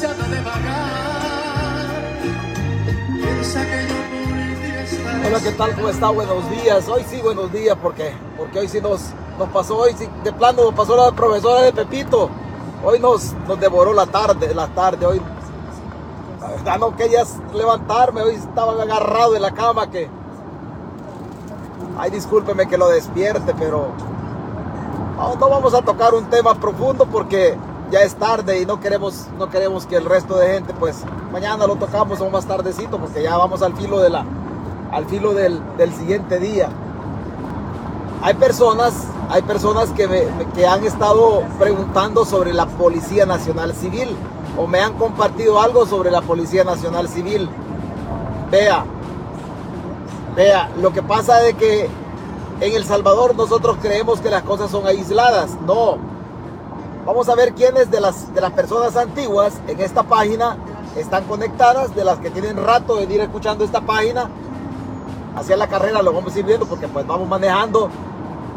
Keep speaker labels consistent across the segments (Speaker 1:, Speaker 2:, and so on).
Speaker 1: que
Speaker 2: Hola, ¿qué tal? ¿Cómo está? Buenos días. Hoy sí, buenos días, porque porque hoy sí nos, nos pasó, hoy sí, de plano nos pasó la profesora de Pepito. Hoy nos, nos devoró la tarde, la tarde, hoy. No quería levantarme, hoy estaba agarrado en la cama que... Ay, discúlpeme que lo despierte, pero... No vamos a tocar un tema profundo porque ya es tarde y no queremos, no queremos que el resto de gente, pues mañana lo tocamos o más tardecito porque ya vamos al filo de la, al filo del, del siguiente día. Hay personas, hay personas que, me, que han estado preguntando sobre la Policía Nacional Civil o me han compartido algo sobre la Policía Nacional Civil. Vea, vea, lo que pasa es que en El Salvador nosotros creemos que las cosas son aisladas. No. Vamos a ver quiénes de las, de las personas antiguas en esta página están conectadas, de las que tienen rato de ir escuchando esta página. Hacia la carrera lo vamos a ir viendo porque pues vamos manejando.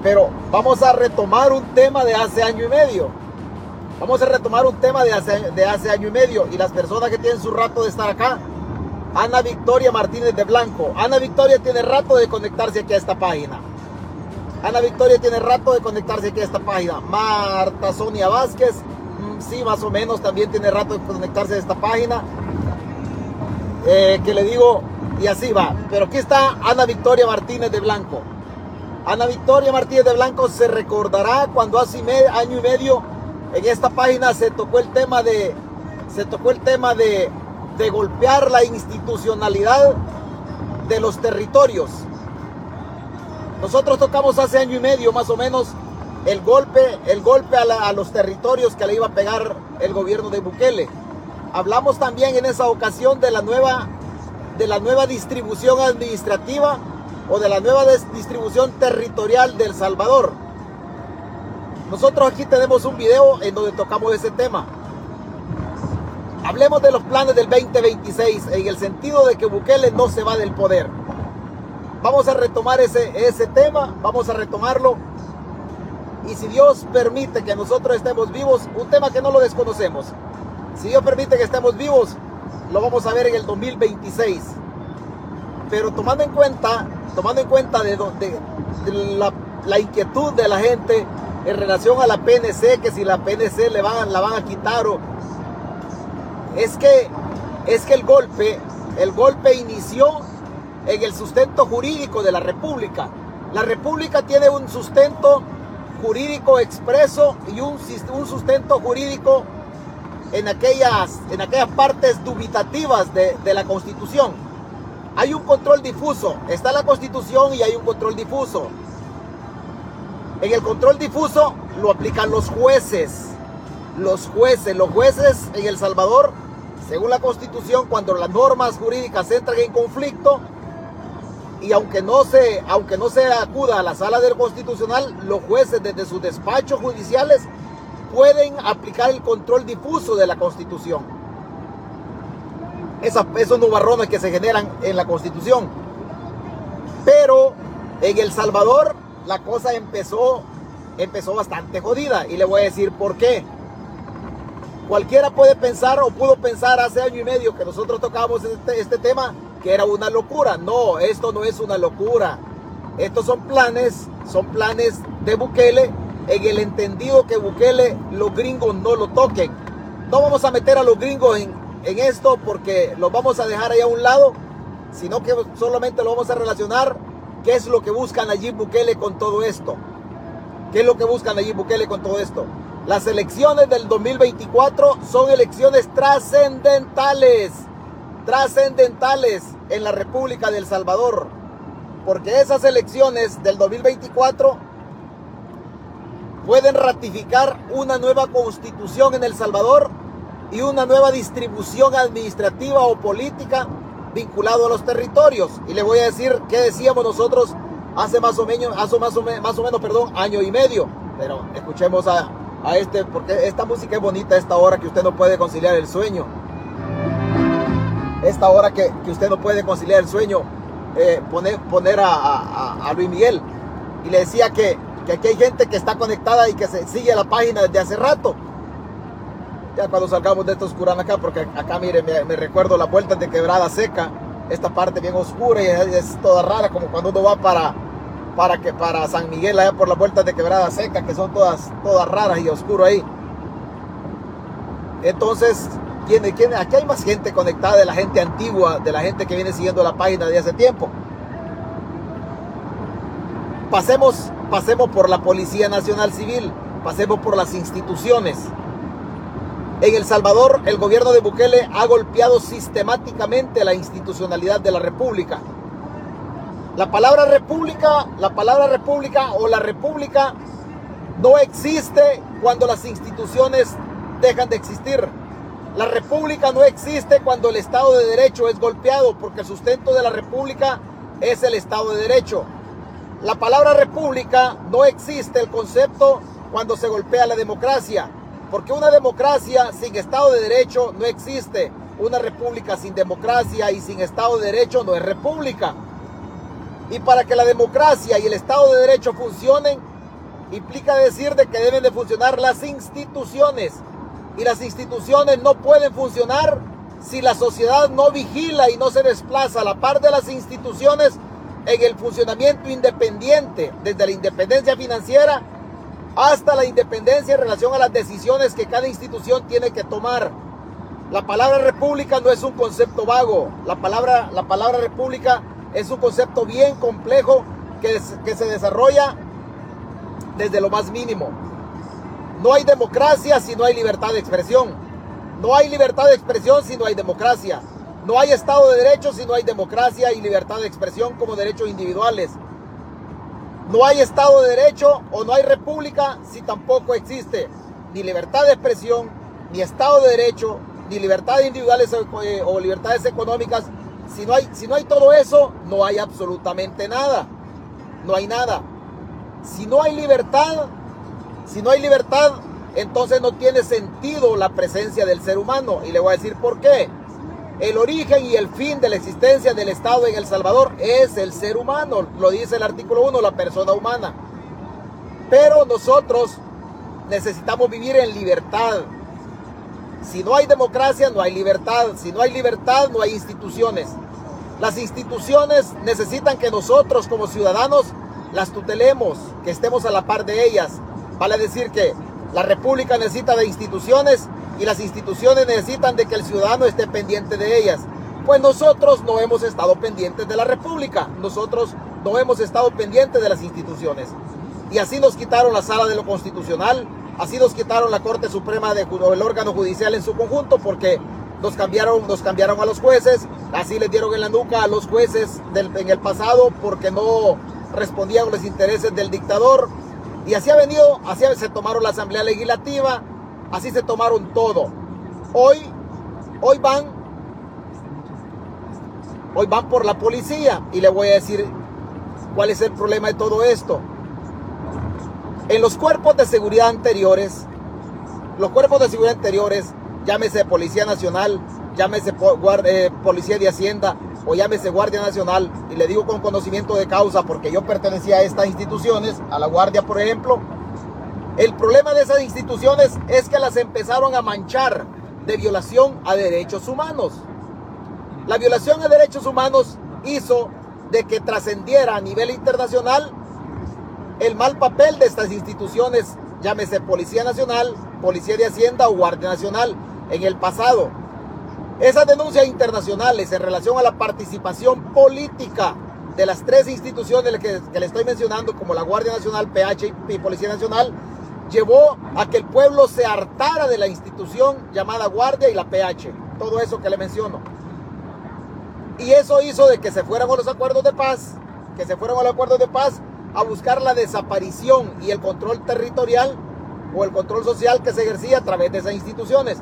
Speaker 2: Pero vamos a retomar un tema de hace año y medio. Vamos a retomar un tema de hace, de hace año y medio. Y las personas que tienen su rato de estar acá. Ana Victoria Martínez de Blanco. Ana Victoria tiene rato de conectarse aquí a esta página. Ana Victoria tiene rato de conectarse aquí a esta página. Marta Sonia Vázquez, mm, sí, más o menos, también tiene rato de conectarse a esta página. Eh, que le digo, y así va. Pero aquí está Ana Victoria Martínez de Blanco. Ana Victoria Martínez de Blanco se recordará cuando hace año y medio en esta página se tocó el tema de, se tocó el tema de, de golpear la institucionalidad de los territorios. Nosotros tocamos hace año y medio más o menos el golpe, el golpe a, los territorios que le iba a pegar el gobierno de Bukele. Hablamos también en esa ocasión de la nueva, de la nueva distribución administrativa o de la nueva distribución territorial del Salvador. Nosotros aquí tenemos un video en donde tocamos ese tema. Hablemos de los planes del 2026 en el sentido de que Bukele no se va del poder. Vamos a retomar ese, ese tema, vamos a retomarlo. Y si Dios permite que nosotros estemos vivos, un tema que no lo desconocemos. Si Dios permite que estemos vivos, lo vamos a ver en el 2026. Pero tomando en cuenta, tomando en cuenta de, de, de la, la, inquietud de la gente en relación a la PNC, que si la PNC le van, la van a quitar o es que es que el golpe, el golpe inició en el sustento jurídico de la República. La República tiene un sustento jurídico expreso y un, un sustento jurídico en aquellas, en aquellas partes dubitativas de, de, la Constitución. Hay un control difuso, está la Constitución y hay un control difuso. En el control difuso lo aplican los jueces. Los jueces, los jueces en El Salvador, según la Constitución, cuando las normas jurídicas entran en conflicto, y aunque no se aunque no se acuda a la sala del constitucional los jueces desde sus despachos judiciales pueden aplicar el control difuso de la constitución. Esos nubarrones que se generan en la constitución. Pero en El Salvador la cosa empezó empezó bastante jodida y le voy a decir por qué. Cualquiera puede pensar o pudo pensar hace año y medio que nosotros tocábamos este, este tema que era una locura. No, esto no es una locura. Estos son planes, son planes de Bukele en el entendido que Bukele los gringos no lo toquen. No vamos a meter a los gringos en, en esto porque los vamos a dejar ahí a un lado, sino que solamente lo vamos a relacionar qué es lo que buscan allí Bukele con todo esto. ¿Qué es lo que buscan allí Bukele con todo esto? Las elecciones del 2024 son elecciones trascendentales trascendentales en la República del Salvador, porque esas elecciones del 2024 pueden ratificar una nueva constitución en El Salvador y una nueva distribución administrativa o política vinculado a los territorios. Y le voy a decir qué decíamos nosotros hace más o menos, hace más o, más o menos, perdón, año y medio. Pero escuchemos a, a este, porque esta música es bonita a esta hora que usted no puede conciliar el sueño esta hora que, que, usted no puede conciliar el sueño, eh, poner, poner a, a, Luis Miguel. Y le decía que, que, aquí hay gente que está conectada y que se sigue la página desde hace rato. Ya cuando salgamos de esta oscurana acá, porque acá mire, me, me recuerdo las vueltas de quebrada seca, esta parte bien oscura y es, es toda rara, como cuando uno va para, para, que, para San Miguel, allá por las vueltas de quebrada seca, que son todas, todas raras y oscuro ahí. Entonces, ¿quién, quién, aquí hay más gente conectada de la gente antigua, de la gente que viene siguiendo la página de hace tiempo. Pasemos, pasemos por la Policía Nacional Civil, pasemos por las instituciones. En El Salvador, el gobierno de Bukele ha golpeado sistemáticamente la institucionalidad de la República. La palabra república, la palabra república o la república no existe cuando las instituciones dejan de existir. La república no existe cuando el Estado de Derecho es golpeado, porque el sustento de la república es el Estado de Derecho. La palabra república no existe el concepto cuando se golpea la democracia, porque una democracia sin Estado de Derecho no existe. Una república sin democracia y sin Estado de Derecho no es república. Y para que la democracia y el Estado de Derecho funcionen, implica decir de que deben de funcionar las instituciones. Y las instituciones no pueden funcionar si la sociedad no vigila y no se desplaza a la par de las instituciones en el funcionamiento independiente, desde la independencia financiera hasta la independencia en relación a las decisiones que cada institución tiene que tomar. La palabra república no es un concepto vago, la palabra, la palabra república es un concepto bien complejo que, que se desarrolla desde lo más mínimo. No hay democracia si no hay libertad de expresión. No hay libertad de expresión si no hay democracia. No hay Estado de Derecho si no hay democracia y libertad de expresión como derechos individuales. No hay Estado de Derecho o no hay república si tampoco existe ni libertad de expresión, ni Estado de Derecho, ni libertades individuales eh, o libertades económicas. Si no, hay, si no hay todo eso, no hay absolutamente nada. No hay nada. Si no hay libertad, si no hay libertad, entonces no tiene sentido la presencia del ser humano. Y le voy a decir por qué. El origen y el fin de la existencia del Estado en El Salvador es el ser humano, lo dice el artículo 1, la persona humana. Pero nosotros necesitamos vivir en libertad. Si no hay democracia, no hay libertad. Si no hay libertad, no hay instituciones. Las instituciones necesitan que nosotros como ciudadanos las tutelemos, que estemos a la par de ellas. Vale decir que la República necesita de instituciones y las instituciones necesitan de que el ciudadano esté pendiente de ellas. Pues nosotros no hemos estado pendientes de la República, nosotros no hemos estado pendientes de las instituciones. Y así nos quitaron la sala de lo constitucional, así nos quitaron la Corte Suprema de, o el órgano judicial en su conjunto, porque nos cambiaron, nos cambiaron a los jueces, así les dieron en la nuca a los jueces en el pasado porque no respondían a los intereses del dictador. Y así ha venido, así se tomaron la Asamblea Legislativa, Así se tomaron todo. Hoy, hoy van, hoy van por la policía y le voy a decir cuál es el problema de todo esto. En los cuerpos de seguridad anteriores, los cuerpos de seguridad anteriores, llámese Policía Nacional, llámese eh, Policía de Hacienda o llámese Guardia Nacional, y le digo con conocimiento de causa porque yo pertenecía a estas instituciones, a la Guardia por ejemplo, el problema de esas instituciones es que las empezaron a manchar de violación a derechos humanos. La violación a derechos humanos hizo de que trascendiera a nivel internacional el mal papel de estas instituciones, llámese Policía Nacional, Policía de Hacienda o Guardia Nacional, en el pasado. Esas denuncias internacionales en relación a la participación política de las tres instituciones que, le estoy mencionando, como la Guardia Nacional, PH y Policía Nacional, llevó a que el pueblo se hartara de la institución llamada Guardia y la PH. Todo eso que le menciono. Y eso hizo de que se fueran a los acuerdos de paz, que se fueran a los acuerdos de paz a buscar la desaparición y el control territorial o el control social que se ejercía a través de esas instituciones.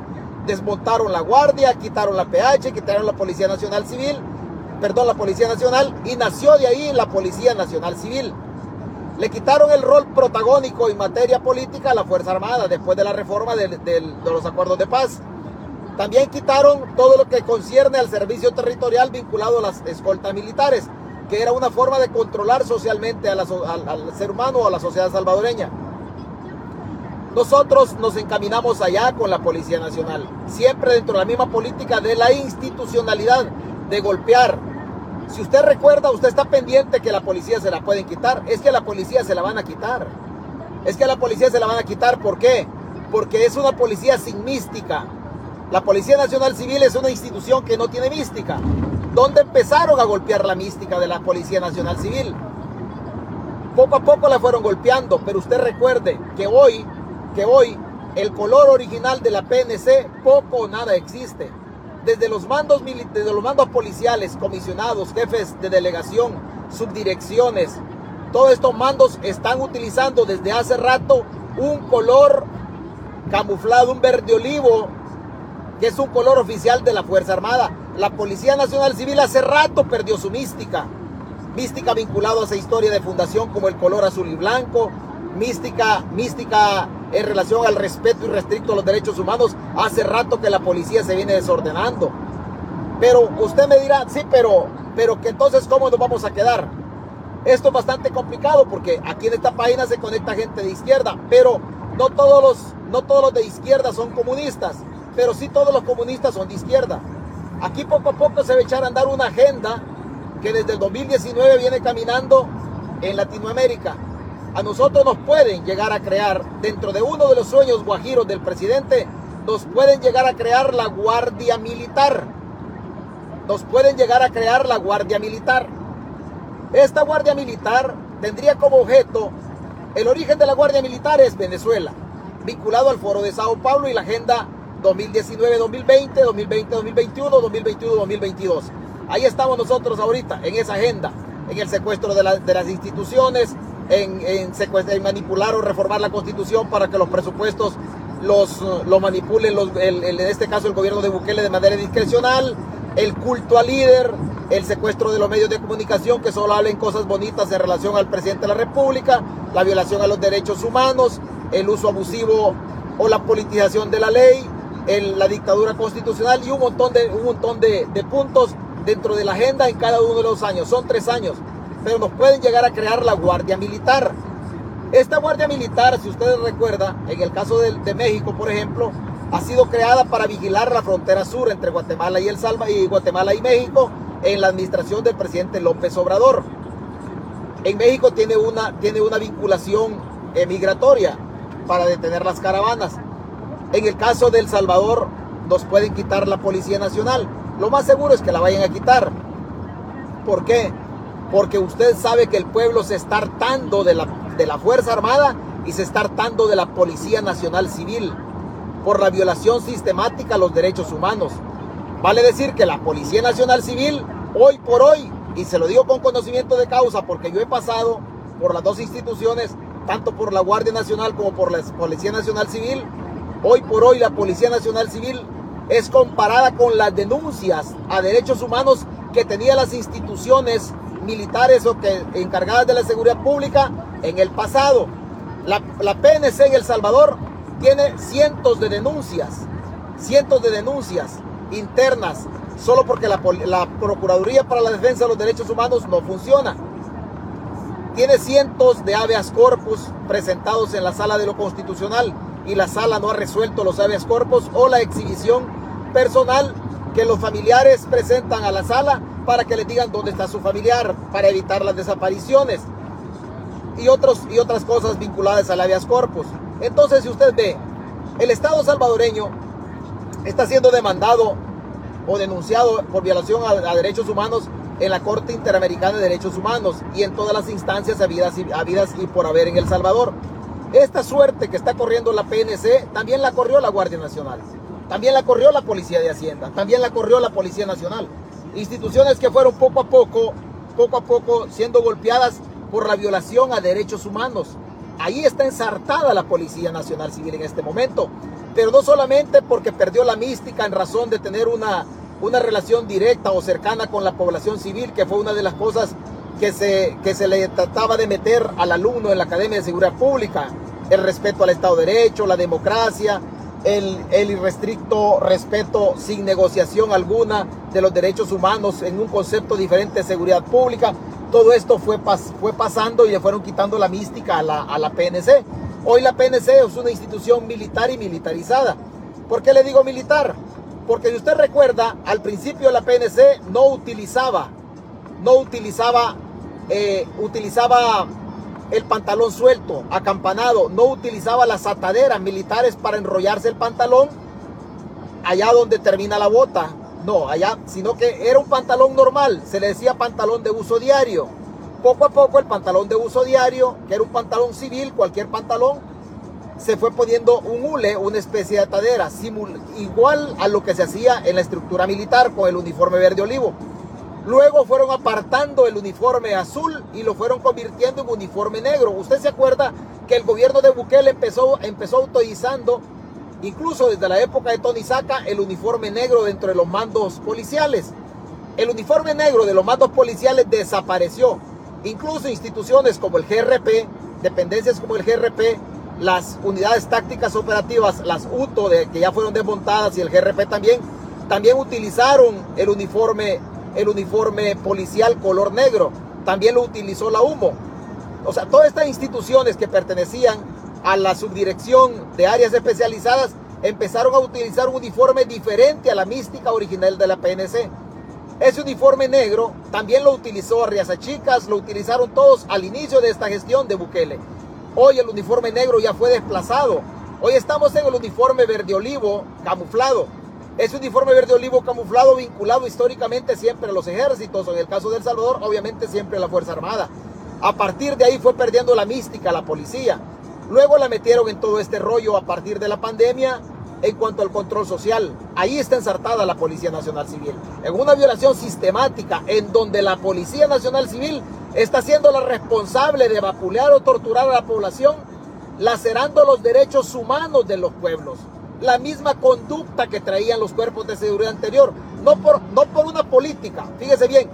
Speaker 2: Desmontaron la Guardia, quitaron la PH, quitaron la Policía Nacional Civil, perdón, la Policía Nacional y nació de ahí la Policía Nacional Civil. Le quitaron el rol protagónico en materia política a la Fuerza Armada después de la reforma de, los acuerdos de paz. También quitaron todo lo que concierne al servicio territorial vinculado a las escoltas militares, que era una forma de controlar socialmente al, ser humano o a la sociedad salvadoreña. Nosotros nos encaminamos allá con la Policía Nacional, siempre dentro de la misma política de la institucionalidad, de golpear. Si usted recuerda, usted está pendiente que la policía se la pueden quitar, es que la policía se la van a quitar. Es que la policía se la van a quitar, ¿por qué? Porque es una policía sin mística. La Policía Nacional Civil es una institución que no tiene mística. ¿Dónde empezaron a golpear la mística de la Policía Nacional Civil? Poco a poco la fueron golpeando, pero usted recuerde que hoy, hoy el color original de la PNC poco o nada existe. Desde los mandos desde los mandos policiales, comisionados, jefes de delegación, subdirecciones, todos estos mandos están utilizando desde hace rato un color camuflado, un verde olivo, que es un color oficial de la Fuerza Armada. La Policía Nacional Civil hace rato perdió su mística. Mística vinculada a esa historia de fundación como el color azul y blanco. Mística, mística en relación al respeto irrestricto a los derechos humanos. Hace rato que la policía se viene desordenando. Pero usted me dirá, sí, pero, pero que entonces ¿cómo nos vamos a quedar? Esto es bastante complicado porque aquí en esta página se conecta gente de izquierda, pero no todos los, no todos los de izquierda son comunistas, pero sí todos los comunistas son de izquierda. Aquí poco a poco se va a echar a andar una agenda que desde el 2019 viene caminando en Latinoamérica. A nosotros nos pueden llegar a crear, dentro de uno de los sueños guajiros del presidente, nos pueden llegar a crear la Guardia Militar. Nos pueden llegar a crear la Guardia Militar. Esta Guardia Militar tendría como objeto, el origen de la Guardia Militar es Venezuela, vinculado al Foro de Sao Paulo y la Agenda 2019-2020, 2020-2021, 2021-2022. Ahí estamos nosotros ahorita, en esa agenda, en el secuestro de, las instituciones, en, en, manipular o reformar la constitución para que los presupuestos los, lo manipulen, en este caso el gobierno de Bukele de manera discrecional, el culto al líder, el secuestro de los medios de comunicación que solo hablen cosas bonitas en relación al presidente de la República, la violación a los derechos humanos, el uso abusivo o la politización de la ley, la dictadura constitucional y un montón, de, un montón de puntos dentro de la agenda en cada uno de los años. Son tres años, pero nos pueden llegar a crear la Guardia Militar. Esta Guardia Militar, si ustedes recuerdan, en el caso de, México, por ejemplo, ha sido creada para vigilar la frontera sur entre Guatemala y el Salva y Guatemala y México en la administración del presidente López Obrador. En México tiene una, tiene una vinculación migratoria para detener las caravanas. En el caso de El Salvador, nos pueden quitar la Policía Nacional. Lo más seguro es que la vayan a quitar. ¿Por qué? Porque usted sabe que el pueblo se está hartando de la, de la Fuerza Armada y se está hartando de la Policía Nacional Civil por la violación sistemática a los derechos humanos. Vale decir que la Policía Nacional Civil, hoy por hoy, y se lo digo con conocimiento de causa, porque yo he pasado por las dos instituciones, tanto por la Guardia Nacional como por la Policía Nacional Civil, hoy por hoy la Policía Nacional Civil es comparada con las denuncias a derechos humanos que tenían las instituciones militares o que encargadas de la seguridad pública en el pasado. La, la PNC en El Salvador tiene cientos de denuncias, cientos de denuncias internas, solo porque la, Procuraduría para la Defensa de los Derechos Humanos no funciona. Tiene cientos de habeas corpus presentados en la sala de lo constitucional y la sala no ha resuelto los habeas corpus o la exhibición personal que los familiares presentan a la sala para que les digan dónde está su familiar, para evitar las desapariciones y, otros, y otras cosas vinculadas al habeas corpus. Entonces, si usted ve, el Estado salvadoreño está siendo demandado o denunciado por violación a, derechos humanos en la Corte Interamericana de Derechos Humanos y en todas las instancias habidas y, habidas y por haber en El Salvador. Esta suerte que está corriendo la PNC también la corrió la Guardia Nacional, también la corrió la Policía de Hacienda, también la corrió la Policía Nacional. Instituciones que fueron poco a poco, poco a poco siendo golpeadas por la violación a derechos humanos. Ahí está ensartada la Policía Nacional Civil en este momento pero no solamente porque perdió la mística en razón de tener una, una relación directa o cercana con la población civil, que fue una de las cosas que se, que se le trataba de meter al alumno en la Academia de Seguridad Pública, el respeto al Estado de Derecho, la democracia, el, irrestricto respeto sin negociación alguna de los derechos humanos en un concepto diferente de seguridad pública. Todo esto fue, fue pasando y le fueron quitando la mística a la, a la PNC. Hoy la PNC es una institución militar y militarizada. ¿Por qué le digo militar? Porque si usted recuerda, al principio la PNC no utilizaba, no utilizaba, eh, utilizaba el pantalón suelto, acampanado, no utilizaba las ataderas militares para enrollarse el pantalón allá donde termina la bota. No, allá, sino que era un pantalón normal, se le decía pantalón de uso diario. Poco a poco el pantalón de uso diario, que era un pantalón civil, cualquier pantalón, se fue poniendo un hule, una especie de atadera, igual a lo que se hacía en la estructura militar con el uniforme verde olivo. Luego fueron apartando el uniforme azul y lo fueron convirtiendo en uniforme negro. Usted se acuerda que el gobierno de Bukele empezó, empezó autorizando, incluso desde la época de Tony Saca, el uniforme negro dentro de los mandos policiales. El uniforme negro de los mandos policiales desapareció. Incluso instituciones como el GRP, dependencias como el GRP, las unidades tácticas operativas, las UTO, que ya fueron desmontadas, y el GRP también, también utilizaron el uniforme el uniforme policial color negro. También lo utilizó la humo. O sea, todas estas instituciones que pertenecían a la subdirección de áreas especializadas empezaron a utilizar un uniforme diferente a la mística original de la PNC. Ese uniforme negro también lo utilizó Arriaza Chicas, lo utilizaron todos al inicio de esta gestión de Bukele. Hoy el uniforme negro ya fue desplazado. Hoy estamos en el uniforme verde olivo camuflado. Es un uniforme verde olivo camuflado vinculado históricamente siempre a los ejércitos, en el caso de El Salvador, obviamente siempre a la Fuerza Armada. A partir de ahí fue perdiendo la mística la policía. Luego la metieron en todo este rollo a partir de la pandemia en cuanto al control social. Ahí está ensartada la Policía Nacional Civil, en una violación sistemática en donde la Policía Nacional Civil está siendo la responsable de vapulear o torturar a la población, lacerando los derechos humanos de los pueblos la misma conducta que traían los cuerpos de seguridad anterior, no por, no por una política. Fíjese bien,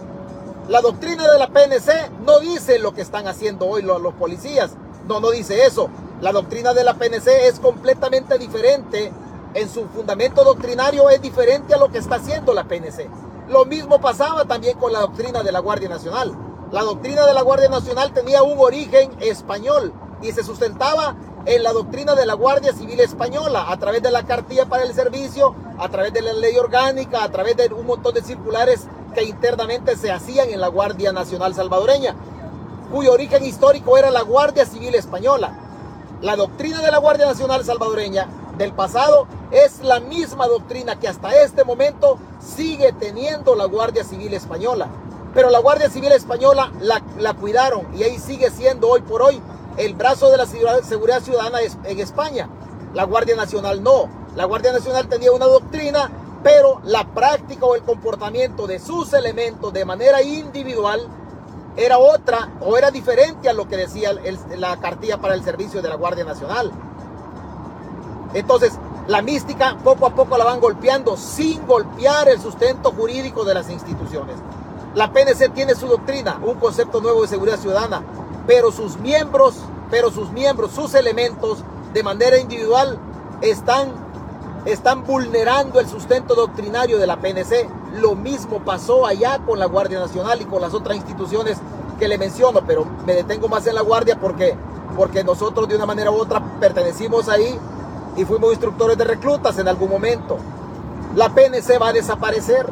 Speaker 2: la doctrina de la PNC no dice lo que están haciendo hoy los, los policías, no, no dice eso. La doctrina de la PNC es completamente diferente, en su fundamento doctrinario es diferente a lo que está haciendo la PNC. Lo mismo pasaba también con la doctrina de la Guardia Nacional. La doctrina de la Guardia Nacional tenía un origen español y se sustentaba en la doctrina de la Guardia Civil Española, a través de la cartilla para el servicio, a través de la ley orgánica, a través de un montón de circulares que internamente se hacían en la Guardia Nacional Salvadoreña, cuyo origen histórico era la Guardia Civil Española. La doctrina de la Guardia Nacional Salvadoreña del pasado es la misma doctrina que hasta este momento sigue teniendo la Guardia Civil Española. Pero la Guardia Civil Española la, la cuidaron y ahí sigue siendo hoy por hoy el brazo de la seguridad ciudadana en España. La Guardia Nacional no. La Guardia Nacional tenía una doctrina, pero la práctica o el comportamiento de sus elementos de manera individual era otra o era diferente a lo que decía la cartilla para el servicio de la Guardia Nacional. Entonces, la mística poco a poco la van golpeando sin golpear el sustento jurídico de las instituciones. La PNC tiene su doctrina, un concepto nuevo de seguridad ciudadana, pero sus miembros, pero sus miembros, sus elementos de manera individual están, están vulnerando el sustento doctrinario de la PNC. Lo mismo pasó allá con la Guardia Nacional y con las otras instituciones que le menciono, pero me detengo más en la Guardia porque, porque nosotros de una manera u otra pertenecimos ahí y fuimos instructores de reclutas en algún momento. La PNC va a desaparecer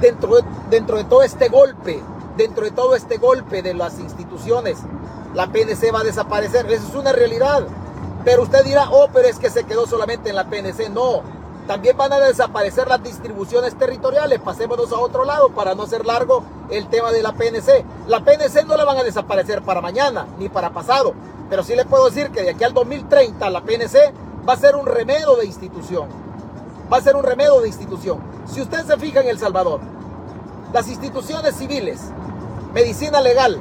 Speaker 2: dentro dentro de todo este golpe dentro de todo este golpe de las instituciones, la PNC va a desaparecer. Eso es una realidad. Pero usted dirá, oh, pero es que se quedó solamente en la PNC. No, también van a desaparecer las distribuciones territoriales. Pasémonos a otro lado para no hacer largo el tema de la PNC. La PNC no la van a desaparecer para mañana ni para pasado. Pero sí le puedo decir que de aquí al 2030 la PNC va a ser un remedio de institución. Va a ser un remedio de institución. Si usted se fija en El Salvador, las instituciones civiles, medicina legal,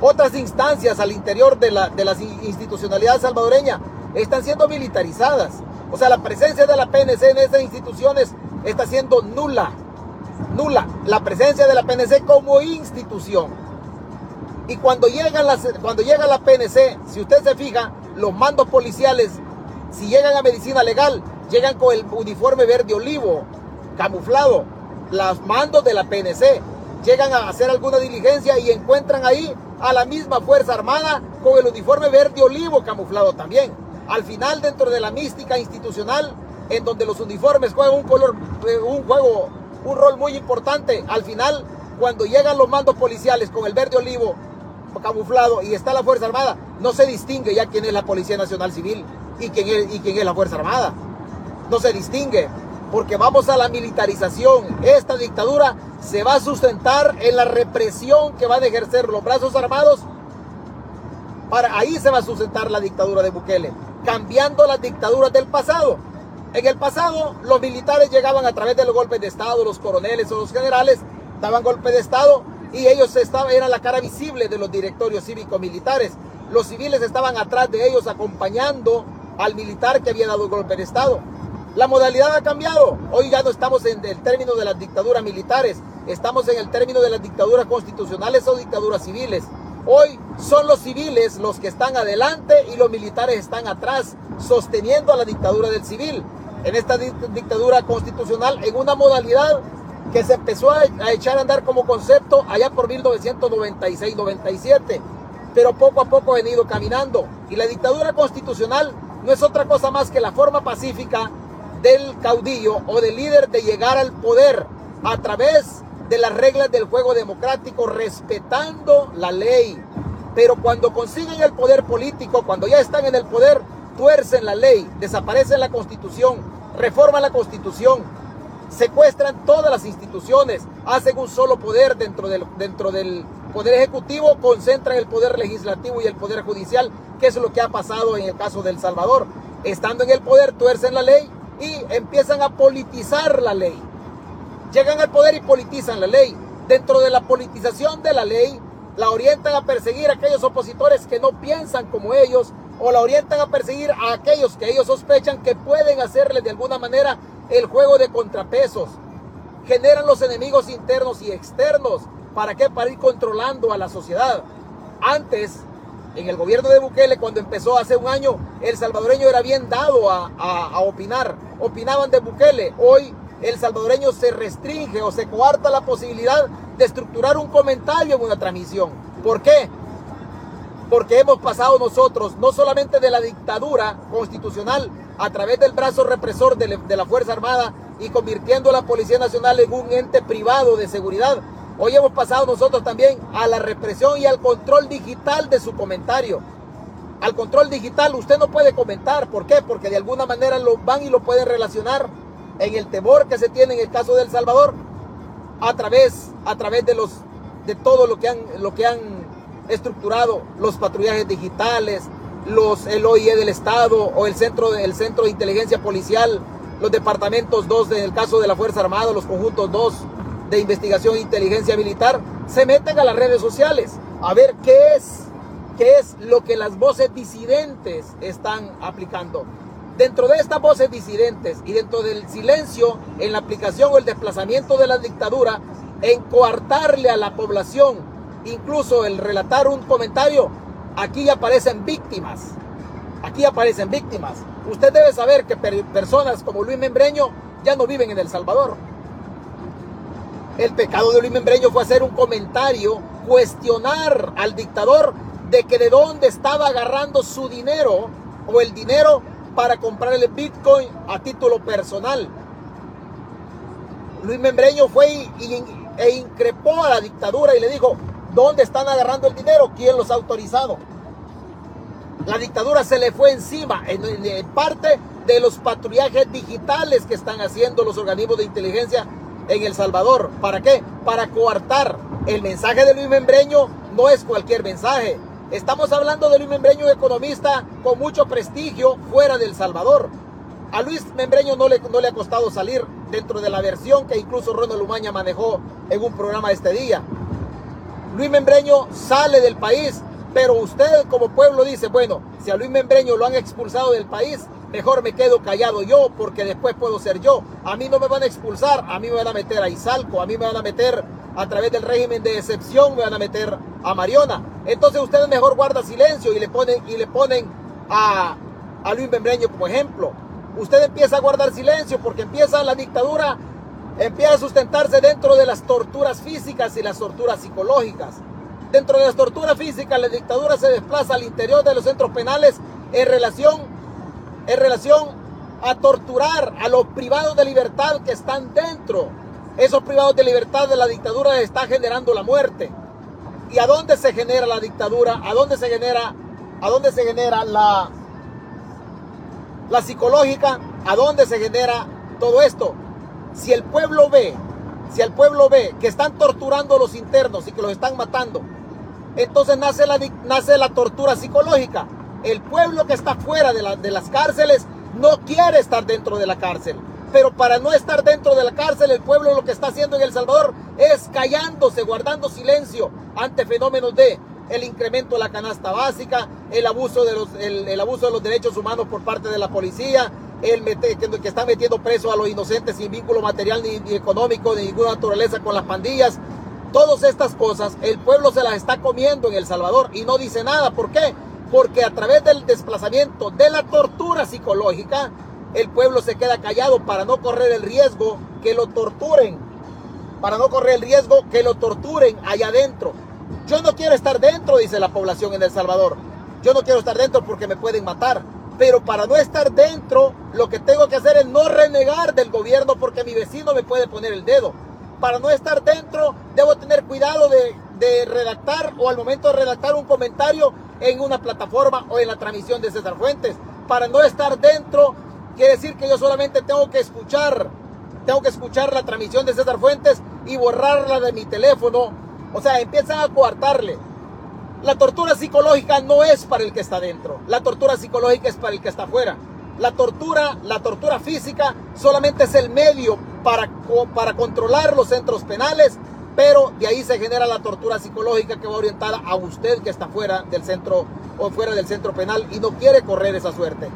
Speaker 2: otras instancias al interior de la, de las institucionalidades salvadoreña están siendo militarizadas. O sea, la presencia de la PNC en esas instituciones está siendo nula. Nula. La presencia de la PNC como institución. Y cuando, llegan las, cuando llega la PNC, si usted se fija, los mandos policiales, si llegan a medicina legal, llegan con el uniforme verde olivo, camuflado los mandos de la PNC llegan a hacer alguna diligencia y encuentran ahí a la misma Fuerza Armada con el uniforme verde olivo camuflado también. Al final, dentro de la mística institucional, en donde los uniformes juegan un color, eh, un juego, un rol muy importante, al final, cuando llegan los mandos policiales con el verde olivo camuflado y está la Fuerza Armada, no se distingue ya quién es la Policía Nacional Civil y quién es, y quién es la Fuerza Armada. No se distingue porque vamos a la militarización. Esta dictadura se va a sustentar en la represión que van a ejercer los brazos armados. Para ahí se va a sustentar la dictadura de Bukele, cambiando las dictaduras del pasado. En el pasado, los militares llegaban a través de los golpes de Estado, los coroneles o los generales daban golpe de Estado y ellos estaban, eran la cara visible de los directorios cívico-militares. Los civiles estaban atrás de ellos acompañando al militar que había dado el golpe de Estado. La modalidad ha cambiado. Hoy ya no estamos en el término de las dictaduras militares, estamos en el término de las dictaduras constitucionales o dictaduras civiles. Hoy son los civiles los que están adelante y los militares están atrás, sosteniendo a la dictadura del civil. En esta dictadura constitucional, en una modalidad que se empezó a echar a andar como concepto allá por 1996-97, pero poco a poco ha venido caminando. Y la dictadura constitucional no es otra cosa más que la forma pacífica del caudillo o del líder de llegar al poder a través de las reglas del juego democrático, respetando la ley. Pero cuando consiguen el poder político, cuando ya están en el poder, tuercen la ley, desaparecen la constitución, reforman la constitución, secuestran todas las instituciones, hacen un solo poder dentro del, dentro del poder ejecutivo, concentran el poder legislativo y el poder judicial, que es lo que ha pasado en el caso del Salvador. Estando en el poder, tuercen la ley y empiezan a politizar la ley. Llegan al poder y politizan la ley. Dentro de la politización de la ley, la orientan a perseguir a aquellos opositores que no piensan como ellos o la orientan a perseguir a aquellos que ellos sospechan que pueden hacerle de alguna manera el juego de contrapesos. Generan los enemigos internos y externos. ¿Para qué? Para ir controlando a la sociedad. Antes en el gobierno de Bukele, cuando empezó hace un año, el salvadoreño era bien dado a, opinar. Opinaban de Bukele. Hoy el salvadoreño se restringe o se coarta la posibilidad de estructurar un comentario en una transmisión. ¿Por qué? Porque hemos pasado nosotros no solamente de la dictadura constitucional a través del brazo represor de, de la Fuerza Armada y convirtiendo a la Policía Nacional en un ente privado de seguridad, Hoy hemos pasado nosotros también a la represión y al control digital de su comentario. Al control digital usted no puede comentar. ¿Por qué? Porque de alguna manera lo van y lo pueden relacionar en el temor que se tiene en el caso de El Salvador a través, a través de, los, de todo lo que, han, lo que han estructurado los patrullajes digitales, los, el OIE del Estado o el centro, el centro de Inteligencia Policial, los departamentos 2 en el caso de la Fuerza Armada, los conjuntos 2 de investigación e inteligencia militar se meten a las redes sociales a ver qué es, qué es lo que las voces disidentes están aplicando. Dentro de estas voces disidentes y dentro del silencio en la aplicación o el desplazamiento de la dictadura, en coartarle a la población, incluso el relatar un comentario, aquí aparecen víctimas. Aquí aparecen víctimas. Usted debe saber que personas como Luis Membreño ya no viven en El Salvador el pecado de Luis Membreño fue hacer un comentario, cuestionar al dictador de que de dónde estaba agarrando su dinero o el dinero para comprar el Bitcoin a título personal. Luis Membreño fue e increpó a la dictadura y le dijo, ¿dónde están agarrando el dinero? ¿Quién los ha autorizado? La dictadura se le fue encima en, en parte de los patrullajes digitales que están haciendo los organismos de inteligencia en El Salvador. ¿Para qué? Para coartar. El mensaje de Luis Membreño no es cualquier mensaje. Estamos hablando de Luis Membreño, economista con mucho prestigio fuera del Salvador. A Luis Membreño no le, no le ha costado salir dentro de la versión que incluso Ronald Lumaña manejó en un programa este día. Luis Membreño sale del país, pero usted como pueblo dice, bueno, si a Luis Membreño lo han expulsado del país, mejor me quedo callado yo porque después puedo ser yo. A mí no me van a expulsar, a mí me van a meter a Izalco, a mí me van a meter a través del régimen de excepción, me van a meter a Mariona. Entonces ustedes mejor guarda silencio y le ponen, y le ponen a, a Luis Membreño como ejemplo. Usted empieza a guardar silencio porque empieza la dictadura, empieza a sustentarse dentro de las torturas físicas y las torturas psicológicas. Dentro de las torturas físicas, la dictadura se desplaza al interior de los centros penales en relación, en relación a torturar a los privados de libertad que están dentro. Esos privados de libertad de la dictadura les está generando la muerte. ¿Y a dónde se genera la dictadura? ¿A dónde se genera, a dónde se genera la, la psicológica? ¿A dónde se genera todo esto? Si el pueblo ve, si el pueblo ve que están torturando a los internos y que los están matando, entonces nace la, nace la tortura psicológica. El pueblo que está fuera de, las cárceles no quiere estar dentro de la cárcel. Pero para no estar dentro de la cárcel, el pueblo lo que está haciendo en El Salvador es callándose, guardando silencio ante fenómenos de el incremento de la canasta básica, el abuso de los, el, abuso de los derechos humanos por parte de la policía, el que, está metiendo preso a los inocentes sin vínculo material ni, ni económico de ninguna naturaleza con las pandillas. Todas estas cosas el pueblo se las está comiendo en El Salvador y no dice nada. ¿Por qué? Porque a través del desplazamiento de la tortura psicológica, el pueblo se queda callado para no correr el riesgo que lo torturen, para no correr el riesgo que lo torturen allá adentro. Yo no quiero estar dentro, dice la población en El Salvador. Yo no quiero estar dentro porque me pueden matar. Pero para no estar dentro, lo que tengo que hacer es no renegar del gobierno porque mi vecino me puede poner el dedo. Para no estar dentro, debo tener cuidado de, de redactar o al momento de redactar un comentario en una plataforma o en la transmisión de César Fuentes. Para no estar dentro, Quiere decir que yo solamente tengo que escuchar, tengo que escuchar la transmisión de César Fuentes y borrarla de mi teléfono. O sea, empiezan a coartarle. La tortura psicológica no es para el que está dentro. La tortura psicológica es para el que está afuera. La tortura, la tortura física solamente es el medio para, para controlar los centros penales, pero de ahí se genera la tortura psicológica que va orientada a usted que está fuera del centro o fuera del centro penal y no quiere correr esa suerte.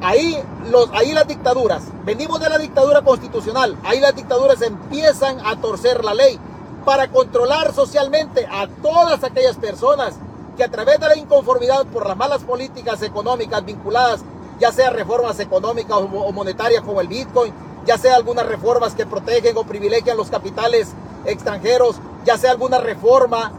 Speaker 2: Ahí, los, ahí las dictaduras, venimos de la dictadura constitucional, ahí las dictaduras empiezan a torcer la ley para controlar socialmente a todas aquellas personas que a través de la inconformidad por las malas políticas económicas vinculadas, ya sea reformas económicas o monetarias como el Bitcoin, ya sea algunas reformas que protegen o privilegian los capitales extranjeros, ya sea alguna reforma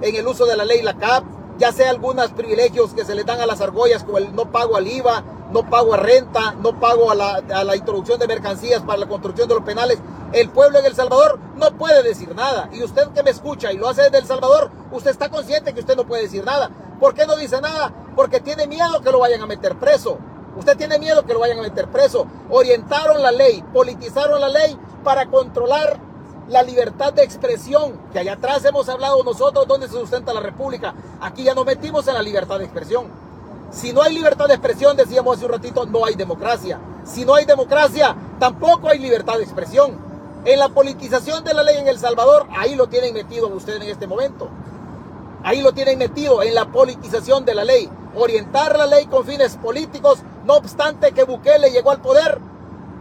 Speaker 2: en el uso de la ley la CAP, ya sea algunos privilegios que se le dan a las argollas como el no pago al IVA, no pago a renta, no pago a la, introducción de mercancías para la construcción de los penales. El pueblo en El Salvador no puede decir nada. Y usted que me escucha y lo hace desde El Salvador, usted está consciente que usted no puede decir nada. ¿Por qué no dice nada? Porque tiene miedo que lo vayan a meter preso. Usted tiene miedo que lo vayan a meter preso. Orientaron la ley, politizaron la ley para controlar la libertad de expresión, que allá atrás hemos hablado nosotros donde se sustenta la República. Aquí ya nos metimos en la libertad de expresión. Si no hay libertad de expresión, decíamos hace un ratito, no hay democracia. Si no hay democracia, tampoco hay libertad de expresión. En la politización de la ley en El Salvador, ahí lo tienen metido ustedes en este momento. Ahí lo tienen metido en la politización de la ley. Orientar la ley con fines políticos, no obstante que Bukele llegó al poder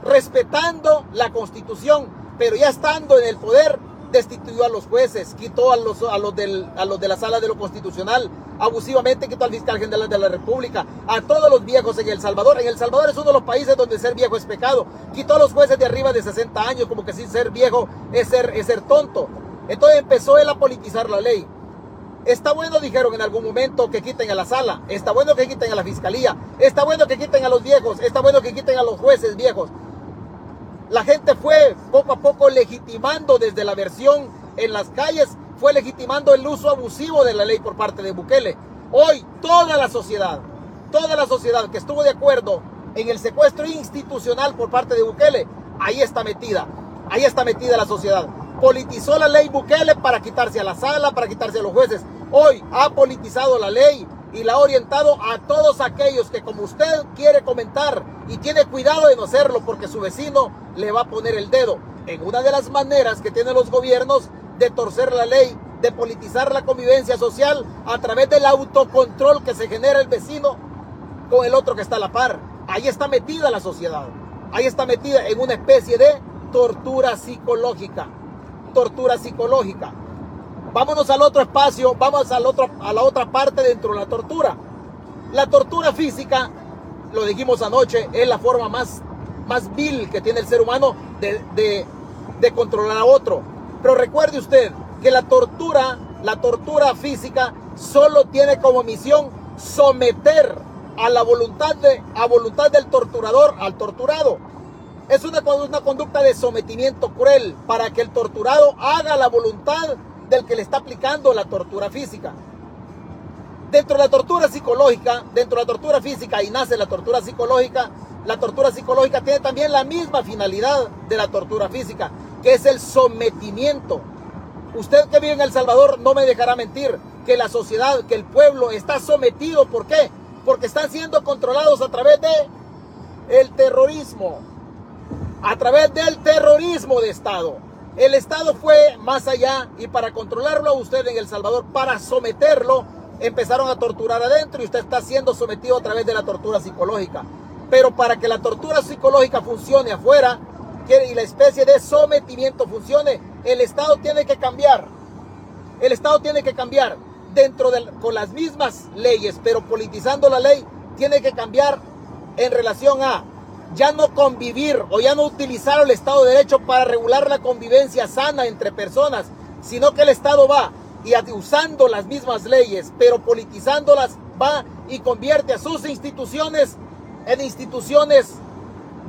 Speaker 2: respetando la constitución, pero ya estando en el poder, destituyó a los jueces, quitó a los, a los, del, a los de la sala de lo constitucional, abusivamente quitó al fiscal general de la República, a todos los viejos en El Salvador. En El Salvador es uno de los países donde ser viejo es pecado. Quitó a los jueces de arriba de 60 años, como que sin ser viejo es ser, es ser tonto. Entonces empezó él a politizar la ley. Está bueno, dijeron en algún momento, que quiten a la sala. Está bueno que quiten a la fiscalía. Está bueno que quiten a los viejos. Está bueno que quiten a los jueces viejos. La gente fue poco a poco legitimando desde la versión en las calles, fue legitimando el uso abusivo de la ley por parte de Bukele. Hoy toda la sociedad, toda la sociedad que estuvo de acuerdo en el secuestro institucional por parte de Bukele, ahí está metida, ahí está metida la sociedad. Politizó la ley Bukele para quitarse a la sala, para quitarse a los jueces. Hoy ha politizado la ley y la ha orientado a todos aquellos que como usted quiere comentar y tiene cuidado de no hacerlo porque su vecino le va a poner el dedo en una de las maneras que tienen los gobiernos de torcer la ley, de politizar la convivencia social a través del autocontrol que se genera el vecino con el otro que está a la par. Ahí está metida la sociedad. Ahí está metida en una especie de tortura psicológica. Tortura psicológica. Vámonos al otro espacio, vamos al otro, a la otra parte dentro de la tortura. La tortura física, lo dijimos anoche, es la forma más, más vil que tiene el ser humano de, de, controlar a otro. Pero recuerde usted que la tortura La tortura física solo tiene como misión someter a la voluntad, de, a voluntad del torturador al torturado. Es una, una conducta de sometimiento cruel para que el torturado haga la voluntad del que le está aplicando la tortura física. Dentro de la tortura psicológica, dentro de la tortura física y nace la tortura psicológica, la tortura psicológica tiene también la misma finalidad de la tortura física, que es el sometimiento. Usted que vive en El Salvador no me dejará mentir que la sociedad, que el pueblo está sometido. ¿Por qué? Porque están siendo controlados a través de el terrorismo. A través del terrorismo de Estado. El Estado fue más allá y para controlarlo a usted en El Salvador, para someterlo, empezaron a torturar adentro y usted está siendo sometido a través de la tortura psicológica. Pero para que la tortura psicológica funcione afuera y la especie de sometimiento funcione, el Estado tiene que cambiar. El Estado tiene que cambiar dentro de con las mismas leyes, pero politizando la ley, tiene que cambiar en relación a ya no convivir o ya no utilizar el Estado de Derecho para regular la convivencia sana entre personas, sino que el Estado va y usando las mismas leyes, pero politizándolas, va y convierte a sus instituciones en instituciones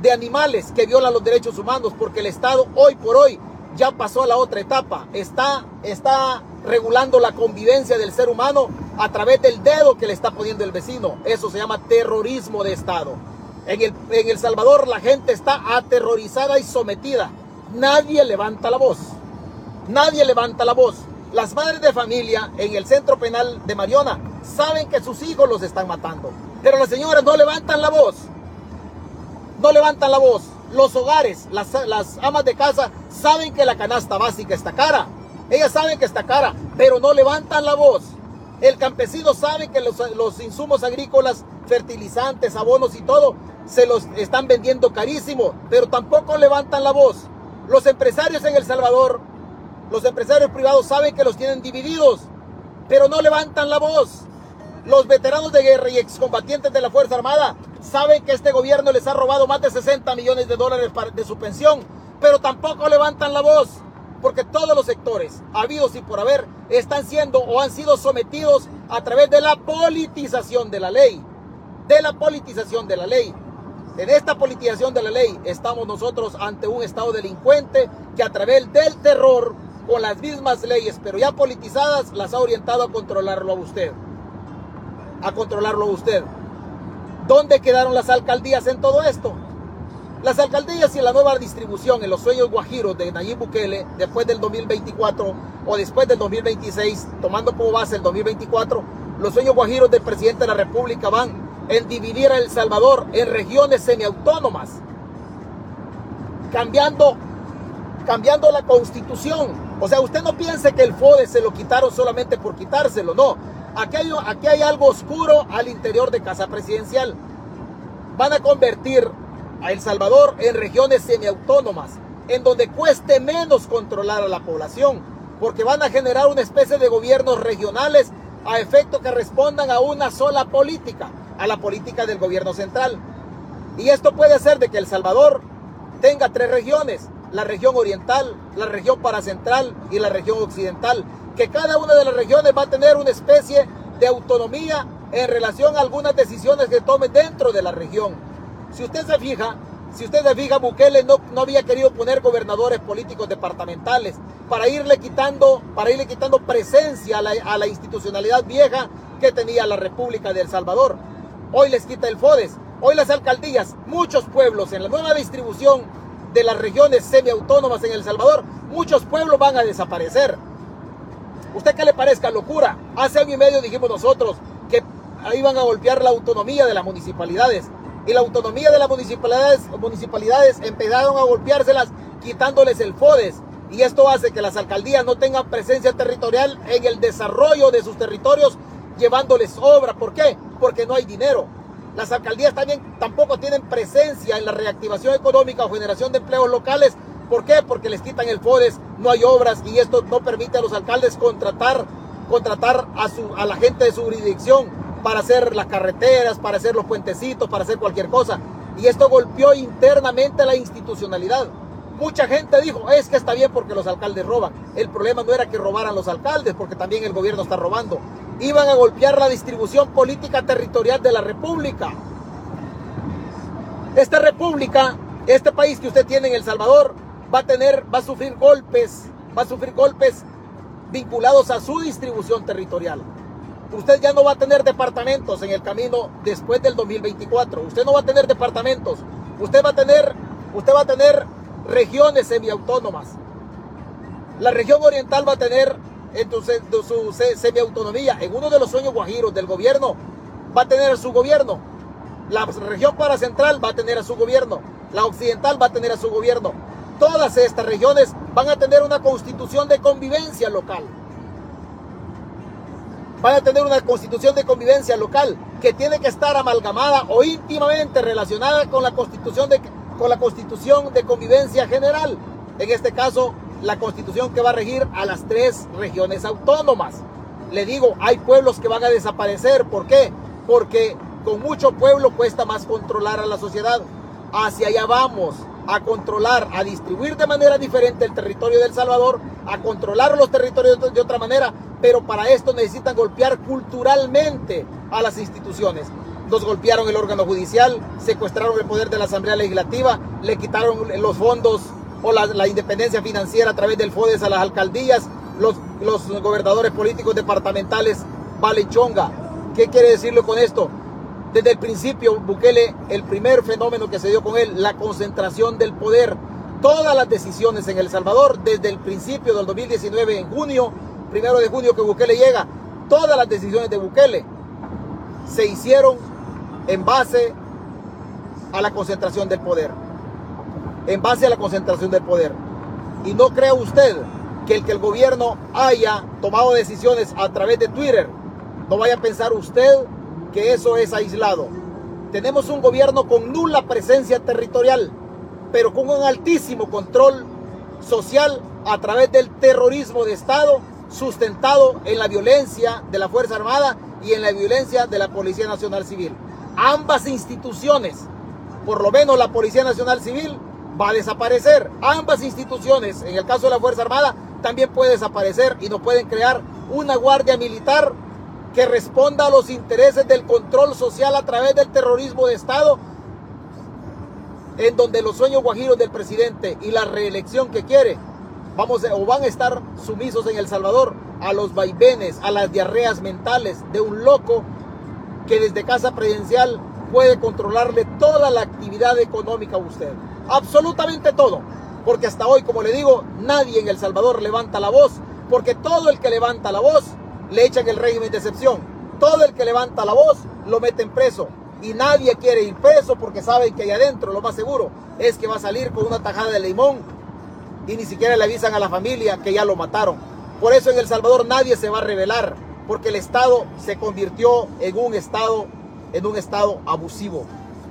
Speaker 2: de animales que violan los derechos humanos, porque el Estado hoy por hoy ya pasó a la otra etapa, está, está regulando la convivencia del ser humano a través del dedo que le está poniendo el vecino. Eso se llama terrorismo de Estado. En el, en el Salvador la gente está aterrorizada y sometida. Nadie levanta la voz. Nadie levanta la voz. Las madres de familia en el centro penal de Mariona saben que sus hijos los están matando. Pero las señoras no levantan la voz. No levantan la voz. Los hogares, las, las amas de casa saben que la canasta básica está cara. Ellas saben que está cara, pero no levantan la voz. El campesino sabe que los, los, insumos agrícolas, fertilizantes, abonos y todo, se los están vendiendo carísimo, pero tampoco levantan la voz. Los empresarios en El Salvador los empresarios privados saben que los tienen divididos, pero no levantan la voz. Los veteranos de guerra y excombatientes de la Fuerza Armada saben que este gobierno les ha robado más de 60 millones de dólares de su pensión, pero tampoco levantan la voz, porque todos los sectores, habidos y por haber, están siendo o han sido sometidos a través de la politización de la ley. De la politización de la ley. En esta politización de la ley estamos nosotros ante un Estado delincuente que a través del terror con las mismas leyes, pero ya politizadas, las ha orientado a controlarlo a usted. A controlarlo a usted. ¿Dónde quedaron las alcaldías en todo esto? Las alcaldías y la nueva distribución en los sueños guajiros de Nayib Bukele después del 2024 o después del 2026, tomando como base el 2024, los sueños guajiros del presidente de la República van en dividir a El Salvador en regiones semiautónomas, cambiando, cambiando la constitución o sea, usted no piense que el FODE se lo quitaron solamente por quitárselo, no. Aquí hay, aquí hay algo oscuro al interior de Casa Presidencial. Van a convertir a El Salvador en regiones semiautónomas, en donde cueste menos controlar a la población, porque van a generar una especie de gobiernos regionales a efecto que respondan a una sola política, a la política del gobierno central. Y esto puede ser de que El Salvador tenga tres regiones, la región oriental, la región paracentral y la región occidental, que cada una de las regiones va a tener una especie de autonomía en relación a algunas decisiones que tome dentro de la región. Si usted se fija, si usted se fija, Bukele no, no había querido poner gobernadores políticos departamentales para irle quitando, para irle quitando presencia a la, a la institucionalidad vieja que tenía la República de El Salvador. Hoy les quita el FODES, hoy las alcaldías, muchos pueblos en la nueva distribución de las regiones semiautónomas en El Salvador, muchos pueblos van a desaparecer. ¿Usted qué le parezca locura? Hace año y medio dijimos nosotros que iban a golpear la autonomía de las municipalidades. Y la autonomía de las municipalidades, municipalidades empezaron a golpeárselas quitándoles el FODES. Y esto hace que las alcaldías no tengan presencia territorial en el desarrollo de sus territorios, llevándoles obra. ¿Por qué? Porque no hay dinero. Las alcaldías también tampoco tienen presencia en la reactivación económica o generación de empleos locales. ¿Por qué? Porque les quitan el FODES, no hay obras y esto no permite a los alcaldes contratar, contratar a, su, a la gente de su jurisdicción para hacer las carreteras, para hacer los puentecitos, para hacer cualquier cosa. Y esto golpeó internamente la institucionalidad. Mucha gente dijo, es que está bien porque los alcaldes roban. El problema no era que robaran los alcaldes, porque también el gobierno está robando. Iban a golpear la distribución política territorial de la República. Esta República, este país que usted tiene en El Salvador, va a tener, va a sufrir golpes, va a sufrir golpes vinculados a su distribución territorial. Usted ya no va a tener departamentos en el camino después del 2024. Usted no va a tener departamentos. Usted va a tener, usted va a tener regiones semiautónomas. La región oriental va a tener entonces su semiautonomía. En uno de los sueños guajiros del gobierno va a tener su gobierno. La región paracentral va a tener a su gobierno. La occidental va a tener a su gobierno. Todas estas regiones van a tener una constitución de convivencia local. Van a tener una constitución de convivencia local que tiene que estar amalgamada o íntimamente relacionada con la constitución de, con la constitución de convivencia general. En este caso, la constitución que va a regir a las tres regiones autónomas. Le digo, hay pueblos que van a desaparecer. ¿Por qué? Porque con mucho pueblo cuesta más controlar a la sociedad. Hacia allá vamos a controlar, a distribuir de manera diferente el territorio del Salvador, a controlar los territorios de otra manera, pero para esto necesitan golpear culturalmente a las instituciones. Nos golpearon el órgano judicial, secuestraron el poder de la Asamblea Legislativa, le quitaron los fondos o la, independencia financiera a través del FODES a las alcaldías, los, los gobernadores políticos departamentales valen chonga. ¿Qué quiere decirlo con esto? Desde el principio, Bukele, el primer fenómeno que se dio con él, la concentración del poder. Todas las decisiones en El Salvador, desde el principio del 2019, en junio, primero de junio que Bukele llega, todas las decisiones de Bukele se hicieron en base a la concentración del poder. En base a la concentración del poder. Y no crea usted que el que el gobierno haya tomado decisiones a través de Twitter, no vaya a pensar usted que eso es aislado. Tenemos un gobierno con nula presencia territorial, pero con un altísimo control social a través del terrorismo de Estado sustentado en la violencia de la Fuerza Armada y en la violencia de la Policía Nacional Civil. Ambas instituciones, por lo menos la Policía Nacional Civil, va a desaparecer. Ambas instituciones, en el caso de la Fuerza Armada, también puede desaparecer y no pueden crear una guardia militar que responda a los intereses del control social a través del terrorismo de Estado, en donde los sueños guajiros del presidente y la reelección que quiere vamos o van a estar sumisos en El Salvador a los vaivenes, a las diarreas mentales de un loco que desde casa presidencial puede controlarle toda la actividad económica a usted. Absolutamente todo. Porque hasta hoy, como le digo, nadie en El Salvador levanta la voz, porque todo el que levanta la voz le echan el régimen de excepción. Todo el que levanta la voz lo meten preso. Y nadie quiere ir preso porque sabe que ahí adentro lo más seguro es que va a salir con una tajada de limón y ni siquiera le avisan a la familia que ya lo mataron. Por eso en El Salvador nadie se va a rebelar porque el Estado se convirtió en un Estado, en un Estado abusivo.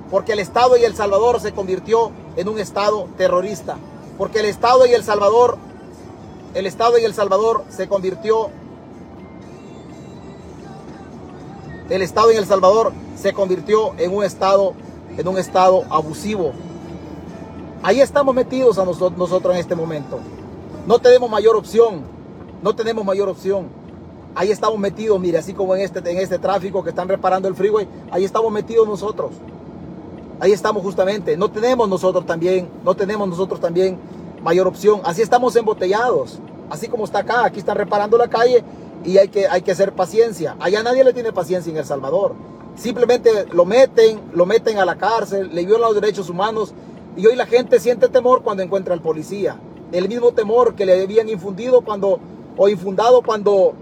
Speaker 2: Porque el Estado y El Salvador se convirtió en un Estado terrorista. Porque el Estado y El Salvador, el Estado y El Salvador se convirtió el Estado en El Salvador se convirtió en un Estado, en un Estado abusivo. Ahí estamos metidos a nosotros, nosotros en este momento. No tenemos mayor opción. No tenemos mayor opción. Ahí estamos metidos, mire, así como en este, en este tráfico que están reparando el freeway, ahí estamos metidos nosotros. Ahí estamos justamente. No tenemos nosotros también, no tenemos nosotros también mayor opción. Así estamos embotellados. Así como está acá, aquí están reparando la calle y hay que, hay que hacer paciencia. Allá nadie le tiene paciencia en El Salvador. Simplemente lo meten, lo meten a la cárcel, le violan los derechos humanos y hoy la gente siente temor cuando encuentra al policía. El mismo temor que le habían infundido cuando, o infundado cuando,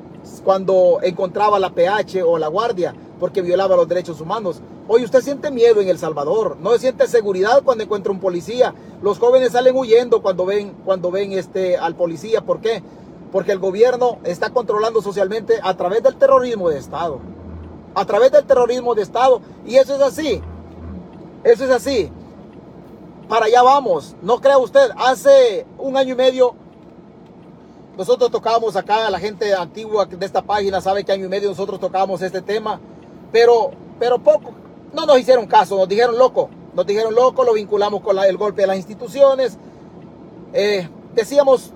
Speaker 2: cuando encontraba la PH o la guardia porque violaba los derechos humanos. Hoy usted siente miedo en El Salvador, no siente seguridad cuando encuentra un policía. Los jóvenes salen huyendo cuando ven, cuando ven este, al policía. ¿Por qué? Porque el gobierno está controlando socialmente a través del terrorismo de Estado. A través del terrorismo de Estado. Y eso es así. Eso es así. Para allá vamos. No crea usted. Hace un año y medio nosotros tocábamos acá, la gente antigua de esta página sabe que año y medio nosotros tocábamos este tema. Pero, pero poco. No nos hicieron caso. Nos dijeron loco. Nos dijeron loco. Lo vinculamos con el golpe de las instituciones Eh, decíamos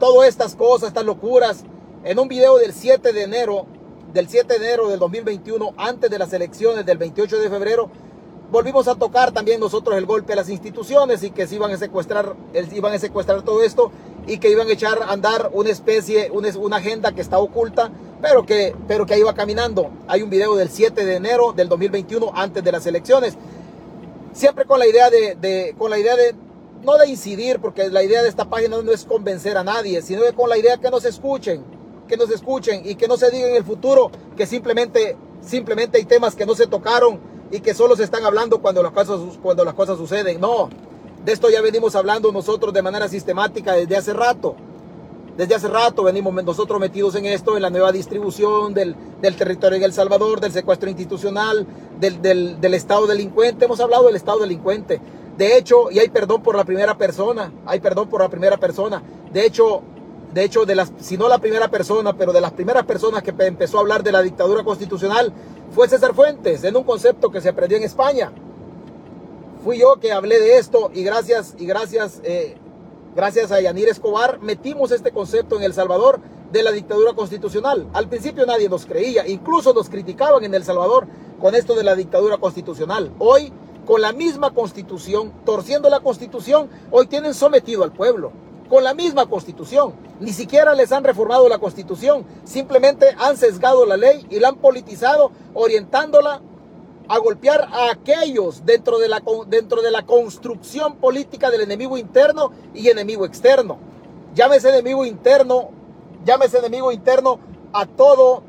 Speaker 2: todas estas cosas, estas locuras, en un video del 7 de enero, del 7 de enero del 2021, antes de las elecciones del 28 de febrero, volvimos a tocar también nosotros el golpe a las instituciones y que se iban a secuestrar, iban a secuestrar todo esto y que iban a echar a andar una especie, una, una agenda que está oculta, pero que, pero que iba caminando. Hay un video del 7 de enero del 2021 antes de las elecciones. Siempre con la idea de, de con la idea de no de incidir, porque la idea de esta página no es convencer a nadie, sino con la idea que nos escuchen, que nos escuchen y que no se diga en el futuro que simplemente, simplemente hay temas que no se tocaron y que solo se están hablando cuando las cosas, cuando las cosas suceden. No, de esto ya venimos hablando nosotros de manera sistemática desde hace rato. Desde hace rato venimos nosotros metidos en esto, en la nueva distribución del, del territorio en El Salvador, del secuestro institucional, del, del, Estado delincuente. Hemos hablado del Estado delincuente. De hecho, y hay perdón por la primera persona, hay perdón por la primera persona. De hecho, de hecho, de las, si no la primera persona, pero de las primeras personas que empezó a hablar de la dictadura constitucional fue César Fuentes, en un concepto que se aprendió en España. Fui yo que hablé de esto y gracias, y gracias, eh, gracias a Yanir Escobar metimos este concepto en El Salvador de la dictadura constitucional. Al principio nadie nos creía, incluso nos criticaban en El Salvador con esto de la dictadura constitucional. Hoy con la misma constitución, torciendo la constitución, hoy tienen sometido al pueblo. Con la misma constitución. Ni siquiera les han reformado la constitución. Simplemente han sesgado la ley y la han politizado, orientándola a golpear a aquellos dentro de la, dentro de la construcción política del enemigo interno y enemigo externo. Llámese enemigo interno, llámese enemigo interno a todo,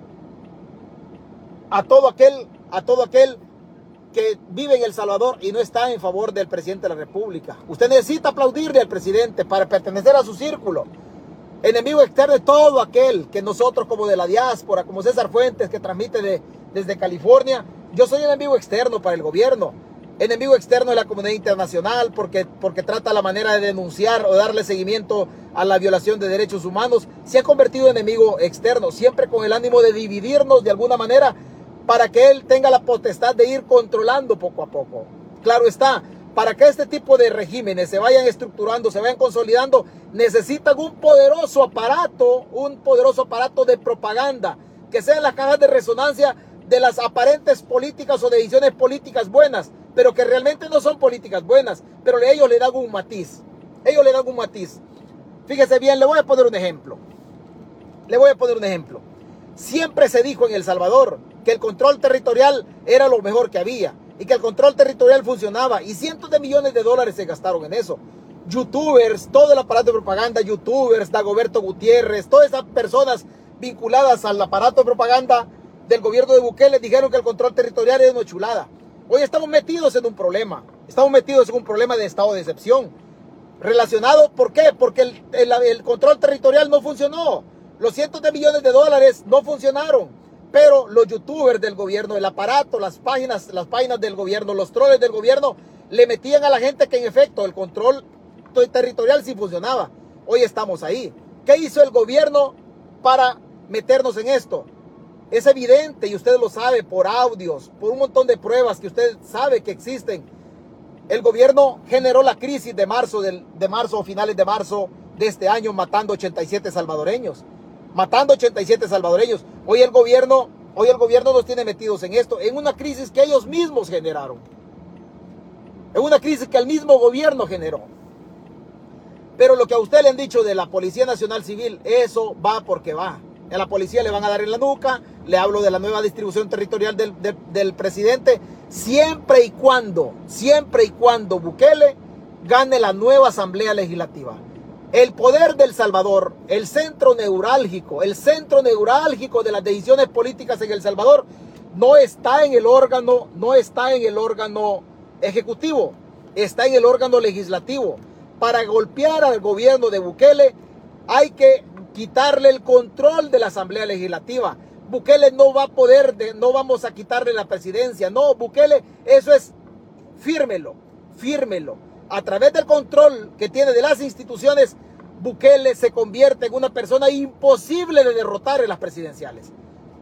Speaker 2: a todo aquel, a todo aquel que vive en El Salvador y no está en favor del presidente de la República. Usted necesita aplaudirle al presidente para pertenecer a su círculo. Enemigo externo de todo aquel que nosotros como de la diáspora, como César Fuentes que transmite desde California, yo soy enemigo externo para el gobierno. Enemigo externo de la comunidad internacional porque, porque trata la manera de denunciar o darle seguimiento a la violación de derechos humanos. Se ha convertido en enemigo externo, siempre con el ánimo de dividirnos de alguna manera para que Él tenga la potestad de ir controlando poco a poco. Claro está, para que este tipo de regímenes se vayan estructurando, se vayan consolidando, necesitan un poderoso aparato, un poderoso aparato de propaganda, que sean las cajas de resonancia de las aparentes políticas o decisiones políticas buenas, pero que realmente no son políticas buenas, pero ellos le dan un matiz. Ellos le dan un matiz. Fíjese bien, le voy a poner un ejemplo. Le voy a poner un ejemplo. Siempre se dijo en El Salvador que el control territorial era lo mejor que había y que el control territorial funcionaba y cientos de millones de dólares se gastaron en eso. Youtubers, todo el aparato de propaganda, youtubers, Dagoberto Gutiérrez, todas esas personas vinculadas al aparato de propaganda del gobierno de Bukele dijeron que el control territorial era una chulada. Hoy estamos metidos en un problema, estamos metidos en un problema de estado de excepción. Relacionado, ¿por qué? Porque el, el control territorial no funcionó. Los cientos de millones de dólares no funcionaron. Pero los youtubers del gobierno, el aparato, las páginas, las páginas del gobierno, los troles del gobierno, le metían a la gente que en efecto el control territorial sí funcionaba. Hoy estamos ahí. ¿Qué hizo el gobierno para meternos en esto? Es evidente y usted lo sabe por audios, por un montón de pruebas que usted sabe que existen. El gobierno generó la crisis de marzo, del, de marzo o finales de marzo de este año matando 87 salvadoreños matando 87 salvadoreños. Hoy el gobierno, hoy el gobierno nos tiene metidos en esto, en una crisis que ellos mismos generaron. En una crisis que el mismo gobierno generó. Pero lo que a usted le han dicho de la Policía Nacional Civil, eso va porque va. A la policía le van a dar en la nuca, le hablo de la nueva distribución territorial del, del presidente, siempre y cuando, siempre y cuando Bukele gane la nueva Asamblea Legislativa. El poder del Salvador, el centro neurálgico, el centro neurálgico de las decisiones políticas en El Salvador, no está en el órgano, no está en el órgano ejecutivo, está en el órgano legislativo. Para golpear al gobierno de Bukele hay que quitarle el control de la Asamblea Legislativa. Bukele no va a poder, no vamos a quitarle la presidencia. No, Bukele, eso es, fírmelo, fírmelo. A través del control que tiene de las instituciones, Bukele se convierte en una persona imposible de derrotar en las presidenciales.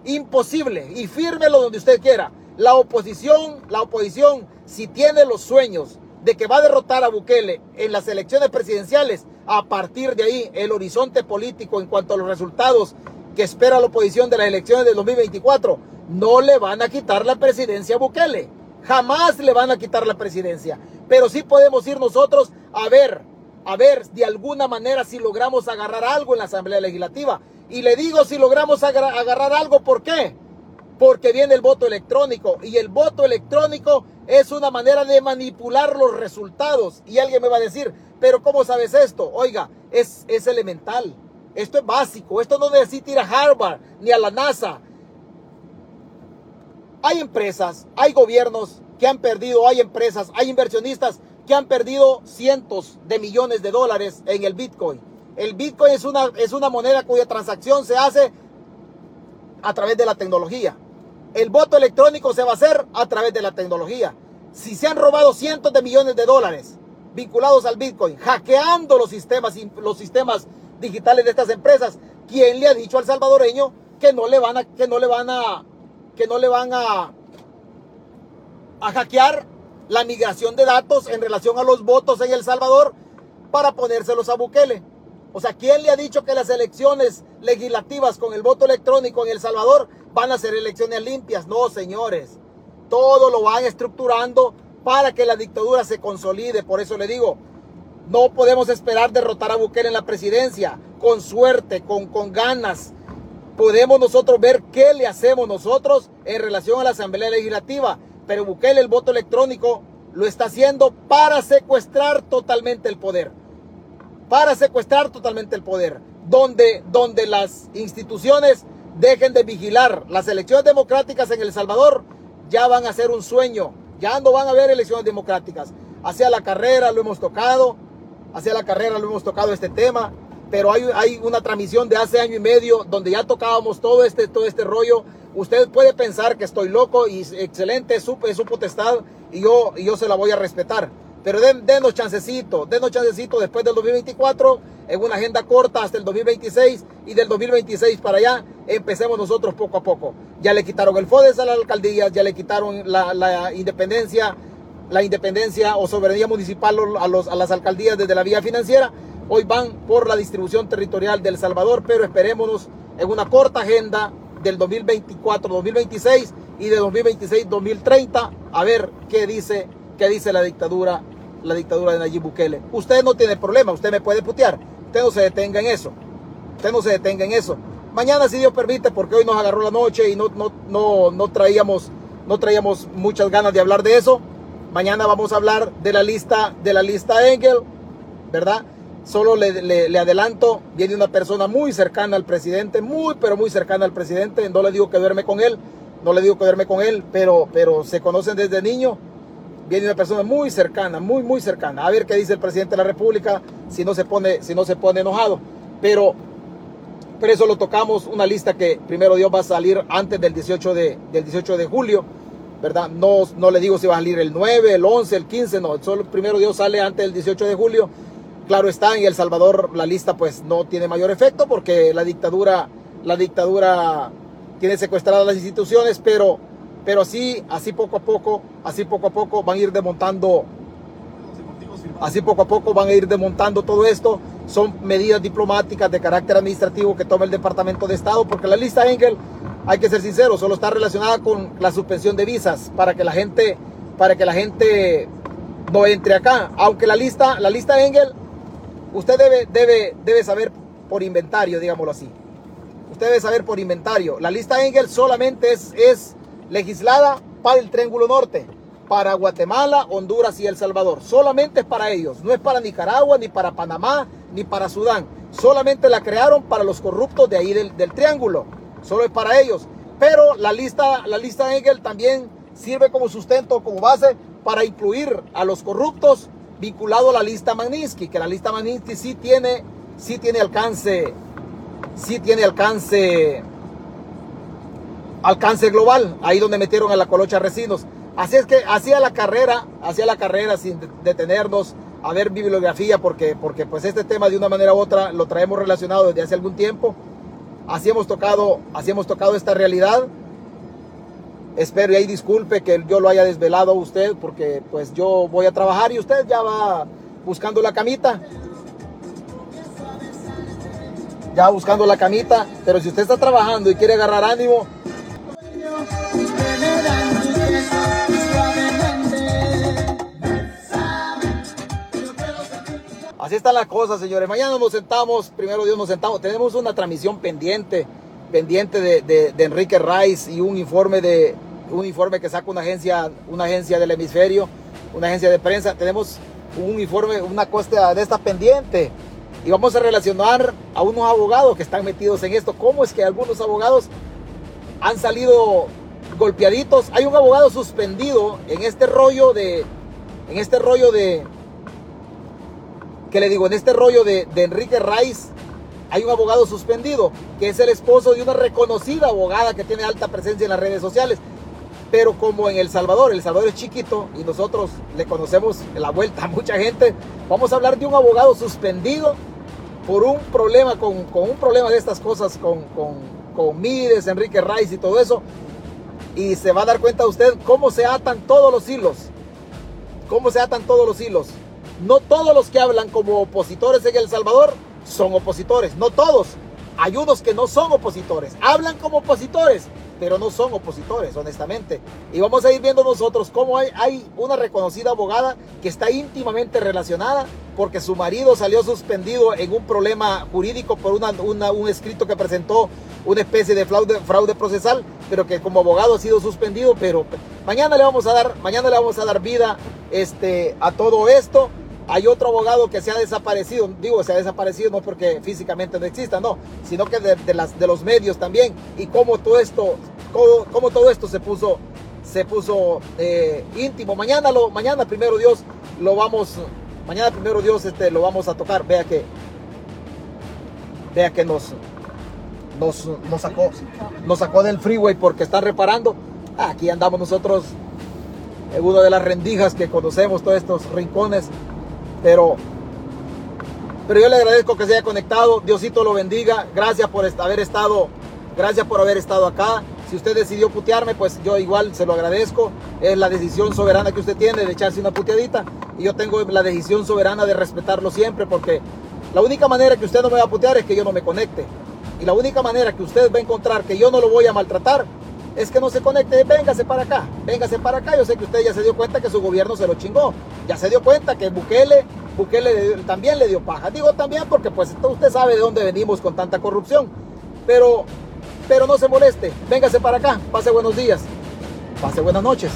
Speaker 2: Imposible. Y fírmelo donde usted quiera. La oposición, la oposición, si tiene los sueños de que va a derrotar a Bukele en las elecciones presidenciales, a partir de ahí el horizonte político en cuanto a los resultados que espera la oposición de las elecciones del 2024, no le van a quitar la presidencia a Bukele. Jamás le van a quitar la presidencia. Pero sí podemos ir nosotros a ver, a ver de alguna manera si logramos agarrar algo en la Asamblea Legislativa. Y le digo si logramos agarrar algo, ¿por qué? Porque viene el voto electrónico. Y el voto electrónico es una manera de manipular los resultados. Y alguien me va a decir, pero ¿cómo sabes esto? Oiga, es, es elemental. Esto es básico. Esto no necesita ir a Harvard ni a la NASA. Hay empresas, hay gobiernos que han perdido, hay empresas, hay inversionistas que han perdido cientos de millones de dólares en el Bitcoin. El Bitcoin es una, es una moneda cuya transacción se hace a través de la tecnología. El voto electrónico se va a hacer a través de la tecnología. Si se han robado cientos de millones de dólares vinculados al Bitcoin, hackeando los sistemas, los sistemas digitales de estas empresas, ¿quién le ha dicho al salvadoreño que no le van a, que no le van a que no le van a, a hackear la migración de datos en relación a los votos en El Salvador para ponérselos a Bukele. O sea, ¿quién le ha dicho que las elecciones legislativas con el voto electrónico en El Salvador van a ser elecciones limpias? No, señores. Todo lo van estructurando para que la dictadura se consolide. Por eso le digo, no podemos esperar derrotar a Bukele en la presidencia. Con suerte, con, con ganas, podemos nosotros ver qué le hacemos nosotros en relación a la Asamblea Legislativa. Pero Bukele el voto electrónico lo está haciendo para secuestrar totalmente el poder. Para secuestrar totalmente el poder. Donde, donde las instituciones dejen de vigilar las elecciones democráticas en El Salvador, ya van a ser un sueño. Ya no van a haber elecciones democráticas. Hacia la carrera lo hemos tocado. Hacia la carrera lo hemos tocado este tema pero hay, una transmisión de hace año y medio donde ya tocábamos todo este, todo este rollo. Usted puede pensar que estoy loco y excelente, es su, su potestad y yo, y yo se la voy a respetar. Pero den, denos chancecito, denos chancecito después del 2024, en una agenda corta hasta el 2026 y del 2026 para allá empecemos nosotros poco a poco. Ya le quitaron el FODES a la alcaldía, ya le quitaron la, la independencia, la independencia o soberanía municipal a, los, a las alcaldías desde la vía financiera hoy van por la distribución territorial del Salvador, pero esperémonos en una corta agenda del 2024-2026 y de 2026-2030 a ver qué dice, qué dice la dictadura, la dictadura de Nayib Bukele. Usted no tiene problema, usted me puede putear, usted no se detenga en eso, usted no se detenga en eso. Mañana si Dios permite, porque hoy nos agarró la noche y no, no, no, no traíamos, no traíamos muchas ganas de hablar de eso. Mañana vamos a hablar de la lista, de la lista Engel, ¿verdad? Solo le, adelanto, viene una persona muy cercana al presidente, muy, pero muy cercana al presidente. No le digo que duerme con él, no le digo que duerme con él, pero, pero se conocen desde niño. Viene una persona muy cercana, muy, muy cercana. A ver qué dice el presidente de la República si no se pone, si no se pone enojado. Pero, pero eso lo tocamos, una lista que primero Dios va a salir antes del 18 de, del 18 de julio. ¿verdad? No, no le digo si va a salir el 9, el 11, el 15, no, solo primero Dios sale antes del 18 de julio Claro está, en El Salvador la lista pues no tiene mayor efecto porque la dictadura, la dictadura tiene secuestradas las instituciones, pero, pero así, así poco a poco, así poco a poco van a ir desmontando, así poco a poco van a ir desmontando todo esto. Son medidas diplomáticas de carácter administrativo que toma el Departamento de Estado, porque la lista Engel, hay que ser sincero, solo está relacionada con la suspensión de visas para que la gente, para que la gente no entre acá. Aunque la lista, la lista Engel usted debe, debe, debe saber por inventario, digámoslo así. Usted debe saber por inventario. La lista Engel solamente es, es legislada para el Triángulo Norte, para Guatemala, Honduras y El Salvador. Solamente es para ellos. No es para Nicaragua, ni para Panamá, ni para Sudán. Solamente la crearon para los corruptos de ahí del, del Triángulo. Solo es para ellos. Pero la lista, la lista Engel también sirve como sustento, como base para incluir a los corruptos vinculado a la lista Magnitsky, que la lista Magnitsky sí tiene, sí tiene alcance, sí tiene alcance, alcance global, ahí donde metieron a la colocha Resinos. Así es que hacía la carrera, hacía la carrera sin detenernos a ver bibliografía, porque, porque pues este tema de una manera u otra lo traemos relacionado desde hace algún tiempo. Así hemos tocado, así hemos tocado esta realidad. espero y ahí disculpe que yo lo haya desvelado a usted porque pues yo voy a trabajar y usted ya va buscando la camita. Ya buscando la camita, pero si usted está trabajando y quiere agarrar ánimo, Así están las cosas, señores. Mañana nos sentamos, primero Dios nos sentamos. Tenemos una transmisión pendiente, pendiente de, de, Enrique Rice y un informe de un informe que saca una agencia, una agencia del hemisferio, una agencia de prensa. Tenemos un informe, una costa de esta pendiente. Y vamos a relacionar a unos abogados que están metidos en esto. ¿Cómo es que algunos abogados han salido golpeaditos? Hay un abogado suspendido en este rollo de, en este rollo de, que le digo, en este rollo de, Enrique Rice hay un abogado suspendido, que es el esposo de una reconocida abogada que tiene alta presencia en las redes sociales. Pero como en El Salvador, El Salvador es chiquito y nosotros le conocemos la vuelta a mucha gente, vamos a hablar de un abogado suspendido por un problema, con, con un problema de estas cosas, con, con, con Mides, Enrique Rice y todo eso. Y se va a dar cuenta usted cómo se atan todos los hilos. Cómo se atan todos los hilos. No todos los que hablan como opositores en El Salvador son opositores. No todos. Hay unos que no son opositores. Hablan como opositores, pero no son opositores, honestamente. Y vamos a ir viendo nosotros cómo hay, hay una reconocida abogada que está íntimamente relacionada porque su marido salió suspendido en un problema jurídico por un escrito que presentó una especie de fraude, fraude procesal, pero que como abogado ha sido suspendido. Pero mañana le vamos a dar, mañana le vamos a dar vida este, a todo esto. Hay otro abogado que se ha desaparecido, digo, se ha desaparecido no porque físicamente no exista, no, sino que de, los medios también. Y cómo todo esto, cómo todo esto se puso, se puso eh, íntimo. Mañana, lo, mañana primero Dios lo vamos, mañana primero Dios este, lo vamos a tocar. Vea que, vea que nos, nos, nos sacó, nos sacó del freeway porque están reparando. Aquí andamos nosotros en una de las rendijas que conocemos, todos estos rincones pero, pero yo le agradezco que se haya conectado. Diosito lo bendiga. Gracias por haber estado, gracias por haber estado acá. Si usted decidió putearme, pues yo igual se lo agradezco. Es la decisión soberana que usted tiene de echarse una puteadita. Y yo tengo la decisión soberana de respetarlo siempre porque la única manera que usted no me va a putear es que yo no me conecte. Y la única manera que usted va a encontrar que yo no lo voy a maltratar es que no se conecte, véngase para acá, véngase para acá. Yo sé que usted ya se dio cuenta que su gobierno se lo chingó. Ya se dio cuenta que Bukele, Bukele también le dio paja. Digo también porque pues usted sabe de dónde venimos con tanta corrupción. Pero, pero no se moleste, véngase para acá, pase buenos días, pase buenas noches.